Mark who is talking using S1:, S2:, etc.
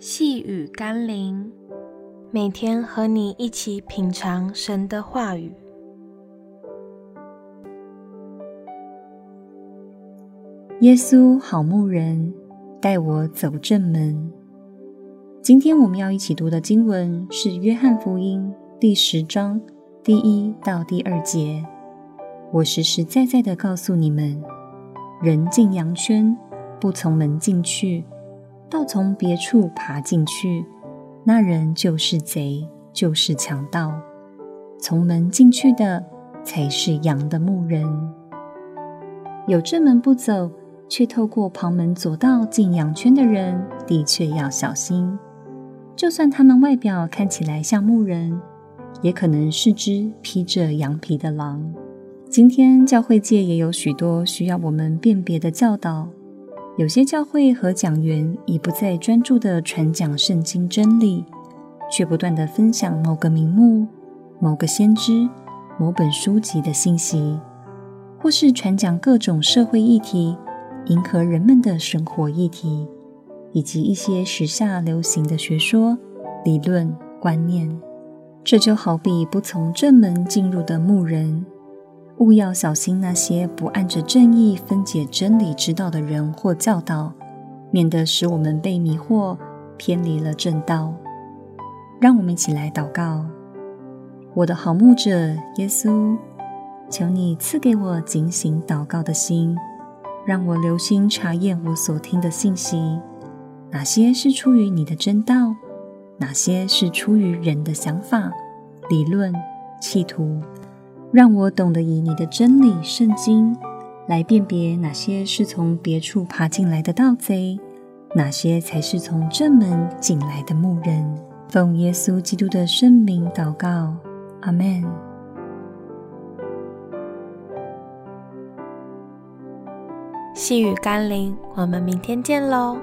S1: 细雨甘霖，每天和你一起品尝神的话语。
S2: 耶稣好牧人，带我走正门。今天我们要一起读的经文是《约翰福音》第十章第一到第二节。我实实在在的告诉你们，人进羊圈，不从门进去，倒从别处爬进去，那人就是贼，就是强盗。从门进去的，才是羊的牧人。有正门不走，却透过旁门左道进羊圈的人，的确要小心。就算他们外表看起来像牧人，也可能是只披着羊皮的狼。今天教会界也有许多需要我们辨别的教导。有些教会和讲员已不再专注地传讲圣经真理，却不断地分享某个名目、某个先知、某本书籍的信息，或是传讲各种社会议题，迎合人们的生活议题，以及一些时下流行的学说、理论、观念。这就好比不从正门进入的牧人。勿要小心那些不按着正义分解真理之道的人或教导，免得使我们被迷惑，偏离了正道。让我们一起来祷告：我的好牧者耶稣，求你赐给我警醒祷告的心，让我留心查验我所听的信息，哪些是出于你的真道，哪些是出于人的想法、理论、企图。让我懂得以你的真理圣经来辨别哪些是从别处爬进来的盗贼，哪些才是从正门进来的牧人。奉耶稣基督的圣名祷告，阿门。
S1: 细雨甘霖，我们明天见喽。